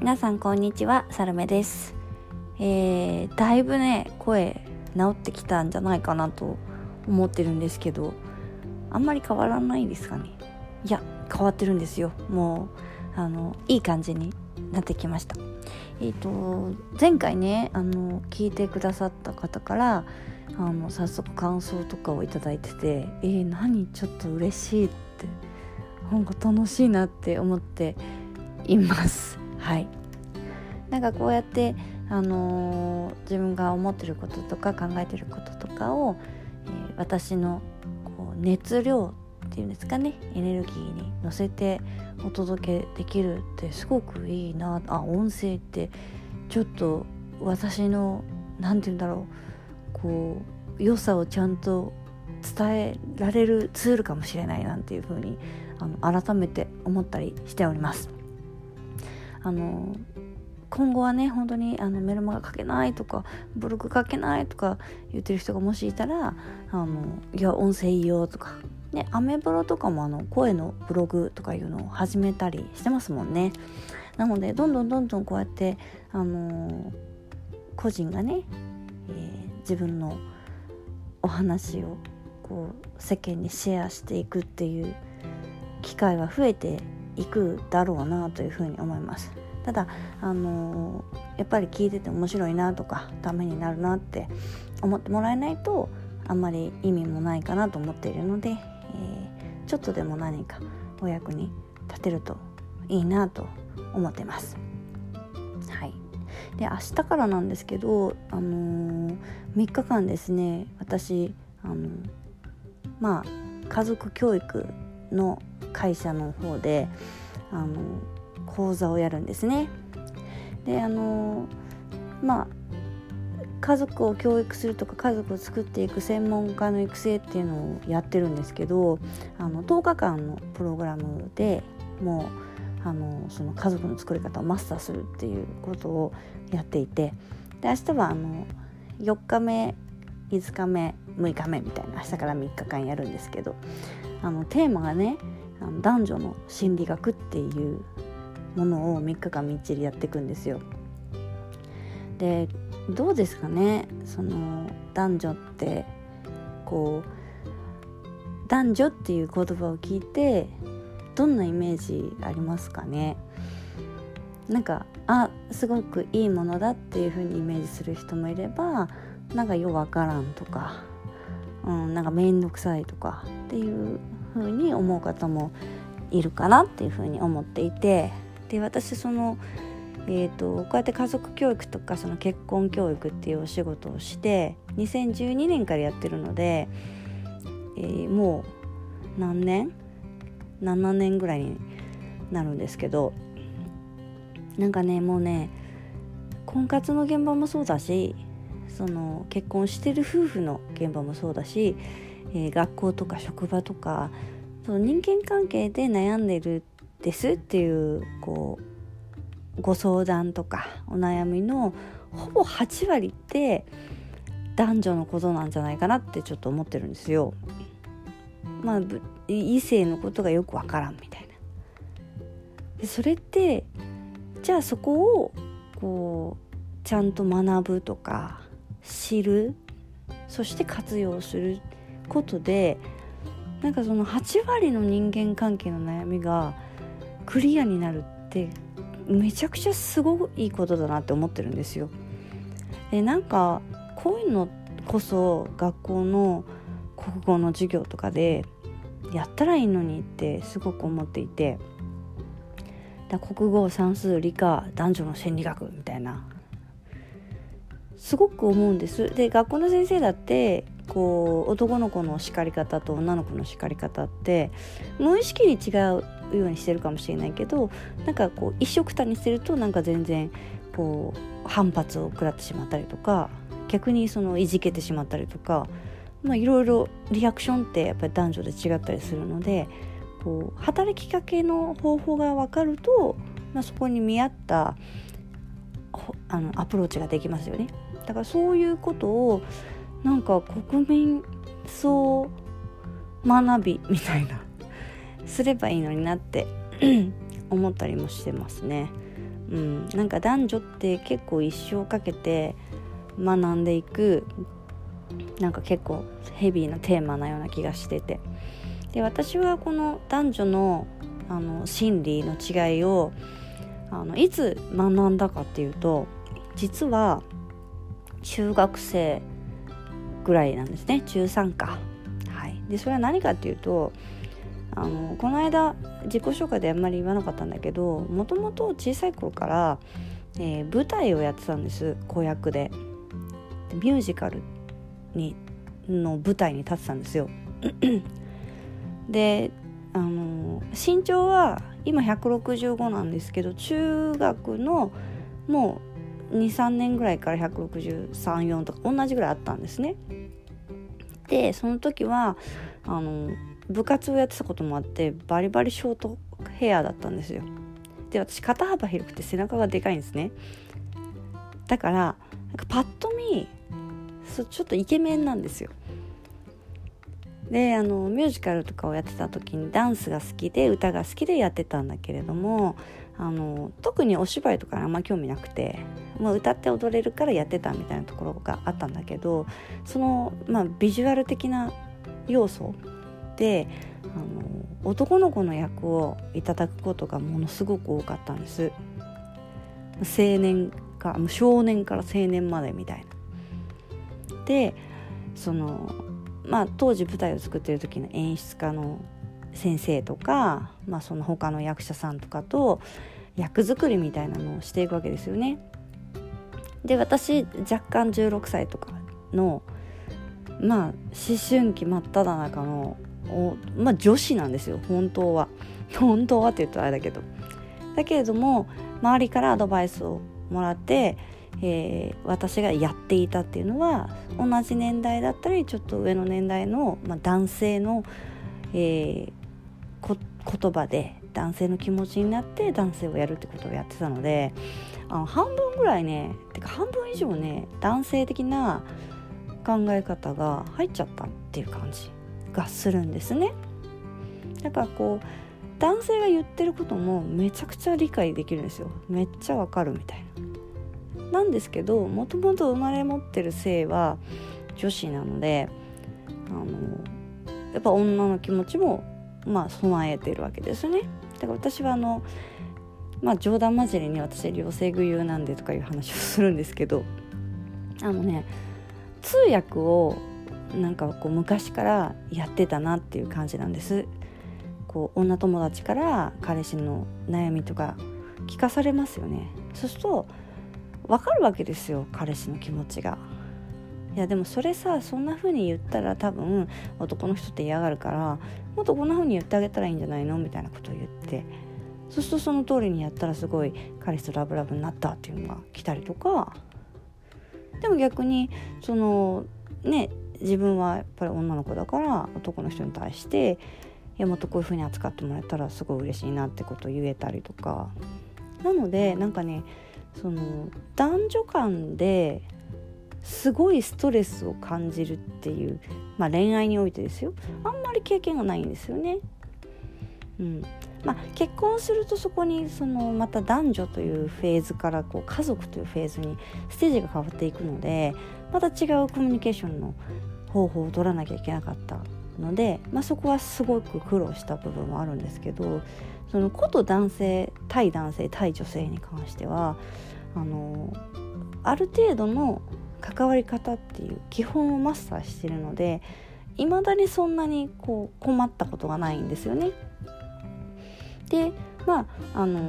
皆さんこんにちはサルメです。えー、だいぶね声治ってきたんじゃないかなと思ってるんですけどあんまり変わらないですかね？いや変わってるんですよ。もうあのいい感じになってきました。えっ、ー、と前回ねあの聞いてくださった方からあの早速感想とかを頂いててえー、何？ちょっと嬉しいってなんか楽しいなって思っています。はい。なんかこうやってあのー、自分が思ってることとか考えてることとかを、えー、私のこう熱量っていうんですかねエネルギーに乗せてお届けできるってすごくいいなあ音声ってちょっと私の何て言うんだろうこう良さをちゃんと伝えられるツールかもしれないなんていうふうにあの改めて思ったりしております。あの今後はね本当にあのメルマガ書けないとかブログ書けないとか言ってる人がもしいたらあのいや音声いいよとか。ねアメブロとかもあの声のブログとかいうのを始めたりしてますもんね。なのでどんどんどんどんこうやってあの個人がね、えー、自分のお話をこう世間にシェアしていくっていう機会は増えていくだろうなというふうに思います。ただあの、やっぱり聞いてて面白いなとかためになるなって思ってもらえないとあんまり意味もないかなと思っているので、えー、ちょっとでも何かお役に立てるといいなと思ってます。はい、で明日からなんですけど、あのー、3日間ですね私、あのまあ家族教育の会社の方であの講座をやるんですね。であのまあ家族を教育するとか家族を作っていく専門家の育成っていうのをやってるんですけどあの10日間のプログラムでもうあのその家族の作り方をマスターするっていうことをやっていてで明日はあの4日目5日目6日目みたいな明日から3日間やるんですけどあのテーマがねあの男女の心理学っていうものを3日間みっちりやっていくんですよ。でどうですかね？その男女ってこう男女っていう言葉を聞いてどんなイメージありますかね？なんかあすごくいいものだっていう風にイメージする人もいればなんかよわからんとか、うん、なんか面倒くさいとかっていう風に思う方もいるかなっていう風に思っていて。で私その、えーと、こうやって家族教育とかその結婚教育っていうお仕事をして2012年からやってるので、えー、もう何年？7年ぐらいになるんですけどなんかねもうね婚活の現場もそうだしその結婚してる夫婦の現場もそうだし、えー、学校とか職場とかその人間関係で悩んでるですっていうこうご相談とかお悩みのほぼ8割って男女のことなんじゃないかなってちょっと思ってるんですよ。まあ異性のことがよくわからんみたいな。それってじゃあそこをこうちゃんと学ぶとか知るそして活用することでなんかその8割の人間関係の悩みがクリアになるってめちゃくちゃすごいいいことだなって思ってるんですよ。でなんかこういうのこそ学校の国語の授業とかでやったらいいのにってすごく思っていてだ国語算数理科男女の心理学みたいなすごく思うんですで学校の先生だってこう男の子の叱り方と女の子の叱り方って無意識に違うようにしてるかもしれないけどなんかこう一緒くたにしてるとなんか全然こう反発を食らってしまったりとか逆にそのいじけてしまったりとかいろいろリアクションってやっぱり男女で違ったりするのでこう働きかけの方法が分かると、まあ、そこに見合ったあのアプローチができますよね。だからそういうことをなんか国民総学びみたいなすればいいのになって 思ったりもしてますね。うん、なんか男女って結構一生かけて学んでいくなんか結構ヘビーなテーマなような気がしててで私はこの男女のあの心理の違いをあのいつ学んだかっていうと実は中学生ぐらいなんですね中3か。はい、でそれは何かっていうとあのこの間自己紹介であんまり言わなかったんだけどもともと小さい頃から、えー、舞台をやってたんです子役でミュージカルにの舞台に立ってたんですよ であの身長は今165なんですけど中学のもう23年ぐらいから1634とか同じぐらいあったんですね。でその時はあの部活をやってたこともあってバリバリショートヘアだったんですよ。で私肩幅広くて背中がでかいんですね。だからなんかパッと見ちょっとイケメンなんですよ。であのミュージカルとかをやってた時にダンスが好きで歌が好きでやってたんだけれどもあの特にお芝居とかあんま興味なくて、まあ、歌って踊れるからやってたみたいなところがあったんだけどその、まあ、ビジュアル的な要素であの男の子の役をいただくことがものすごく多かったんです青年か少年から青年までみたいなでそのまあ、当時舞台を作ってる時の演出家の先生とか、まあ、その他の役者さんとかと役作りみたいなのをしていくわけですよね。で私若干16歳とかのまあ思春期真っ只中のまあ、女子なんですよ。本当は。本当はって言ったらあれだけど。だけれども周りからアドバイスをもらってえー、私がやっていたっていうのは同じ年代だったりちょっと上の年代の、まあ、男性の、えー、言葉で男性の気持ちになって男性をやるってことをやってたのであの半分ぐらいねてか半分以上ね男性的な考え方が入っちゃったっていう感じがするんですね。だからこう男性が言ってることもめちゃくちゃ理解できるんですよめっちゃわかるみたいな。なんですけどもともと生まれ持ってる性は女子なのであのやっぱ女の気持ちもまあ備えてるわけですね。だから私はあのまあ冗談交じりに私両性具有なんでとかいう話をするんですけどあのね通訳をなんかこう昔からやってたなっていう感じなんです。こう女友達から彼氏の悩みとか聞かされますよね。そうすると分かるわけですよ彼氏の気持ちが。いやでもそれさそんな風に言ったら多分男の人って嫌がるからもっとこんな風に言ってあげたらいいんじゃないのみたいなことを言って。そうするとその通りにやったらすごい彼氏とラブラブになったっていうのが来たりとか。でも逆にそのね自分はやっぱり女の子だから男の人に対していやもっとこういう風に扱ってもらえたらすごい嬉しいなってことを言えたりとか。なのでなんかねその男女間ですごいストレスを感じるっていう、まあ、恋愛においてですよあんまり経験がないんですよね。うんまあ、結婚するとそこにそのまた男女というフェーズからこう家族というフェーズにステージが変わっていくのでまた違うコミュニケーションの方法を取らなきゃいけなかったので、まあ、そこはすごく苦労した部分はあるんですけどそのこと男性対男性対女性に関してはあのある程度の関わり方っていう基本をマスターしてるのでいまだにそんなにこう困ったことがないんですよね。でまああの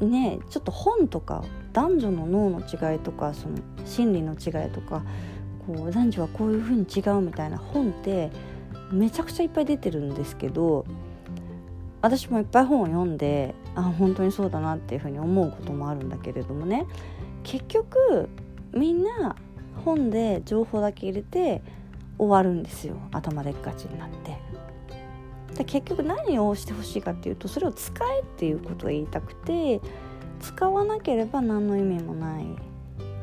ねちょっと本とか男女の脳の違いとかその心理の違いとかこう男女はこういうふうに違うみたいな本ってめちゃくちゃいっぱい出てるんですけど私もいっぱい本を読んであ本当にそうだなっていうふうに思うこともあるんだけれどもね結局みんな本で情報だけ入れて終わるんですよ頭でっかちになって。で結局何をしてほしいかっていうとそれを使えっていうことを言いたくて使わなければ何の意味もない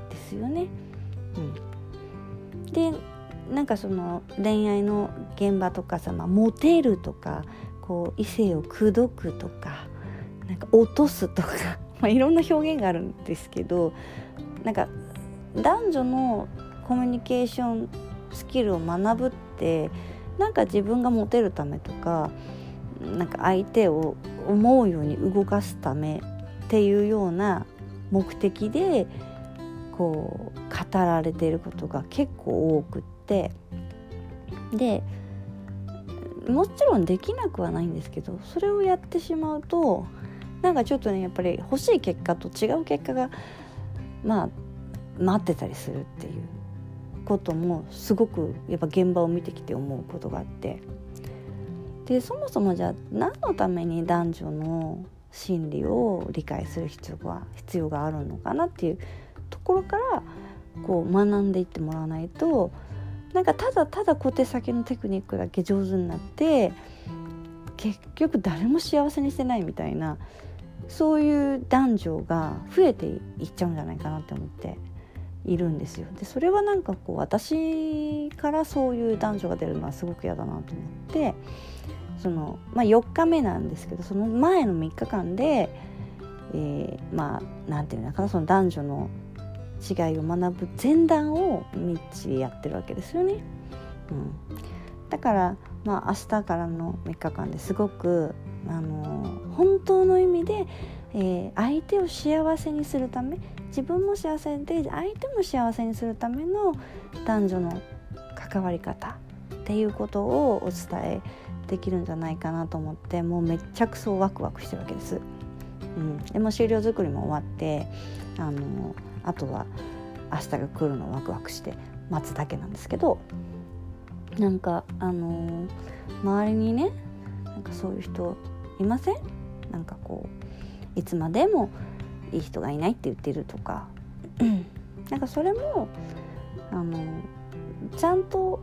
ですよね。うん、でなんかその恋愛の現場とかさ、まあ、モテるとかこう異性を口説くとかなんか落とすとか まあ、いろんな表現があるんですけどなんか男女のコミュニケーションスキルを学ぶってなんか自分がモテるためとかなんか相手を思うように動かすためっていうような目的でこう語られていることが結構多くって。でもちろんできなくはないんですけどそれをやってしまうとなんかちょっとねやっぱり欲しい結果と違う結果がまあ待ってたりするっていうこともすごくやっぱ現場を見てきて思うことがあって。でそもそもじゃあ何のために男女の心理を理解する必要が必要があるのかなっていうところからこう学んでいってもらわないとなんかただただ小手先のテクニックだけ上手になって結局誰も幸せにしてないみたいなそういう男女が増えていっちゃうんじゃないかなって思って。いるんですよ。でそれはなんかこう私からそういう男女が出るのはすごく嫌だなと思ってその、まあ、4日目なんですけどその前の3日間で、えー、まあ何て言うのかなその男女の違いを学ぶ前段をみっちりやってるわけですよね。うん、だからまあ明日からの3日間ですごくあの本当の意味で、えー、相手を幸せにするため自分も幸せで相手も幸せにするための男女の関わり方っていうことをお伝えできるんじゃないかなと思ってもうめっちゃくそワクワクしてるわけです。うん、でも終了作りも終わってあのあとは明日が来るのをワクワクして待つだけなんですけどなんかあの周りにねなんかそういう人いません？なんかこういつまでもいい人がいないって言ってるとかなんかそれもあのちゃんと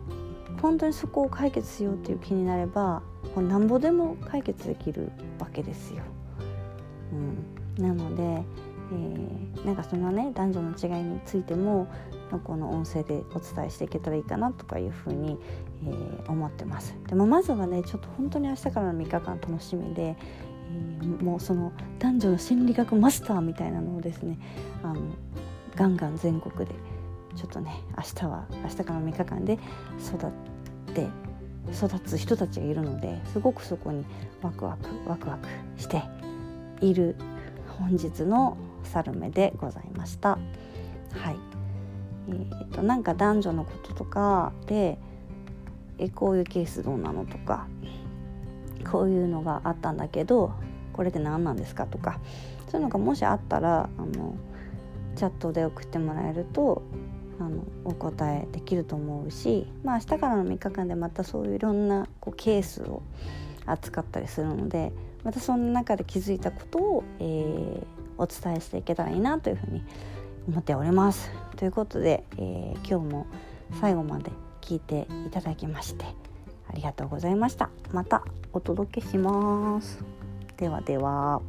本当にそこを解決しようっていう気になればもうなんぼでも解決できるわけですよ。うん、なので、えー、なんかそのね男女の違いについてもこの音声でお伝えしていけたらいいかなとかいうふうに、えー、思ってます。でもまずはねちょっと本当に明日からの3日間楽しみで、えー、もうその男女の心理学マスターみたいなのをですねあのガンガン全国でちょっとね明日は明日から3日間で育って育つ人たちがいるのですごくそこにワクワクワクワクしている本日のサルメでございました。はいえーと、なんか男女のこととかでえこういうケースどうなのとかこういうのがあったんだけどこれって何なんですかとかそういうのがもしあったらあのチャットで送ってもらえるとあのお答えできると思うし、まあ、明日からの3日間でまたそういういろんなこうケースを扱ったりするのでまたその中で気づいたことを、えー、お伝えしていけたらいいなというふうに思っております。ということで、えー、今日も最後まで聞いていただきましてありがとうございました。またお届けします。ではでは。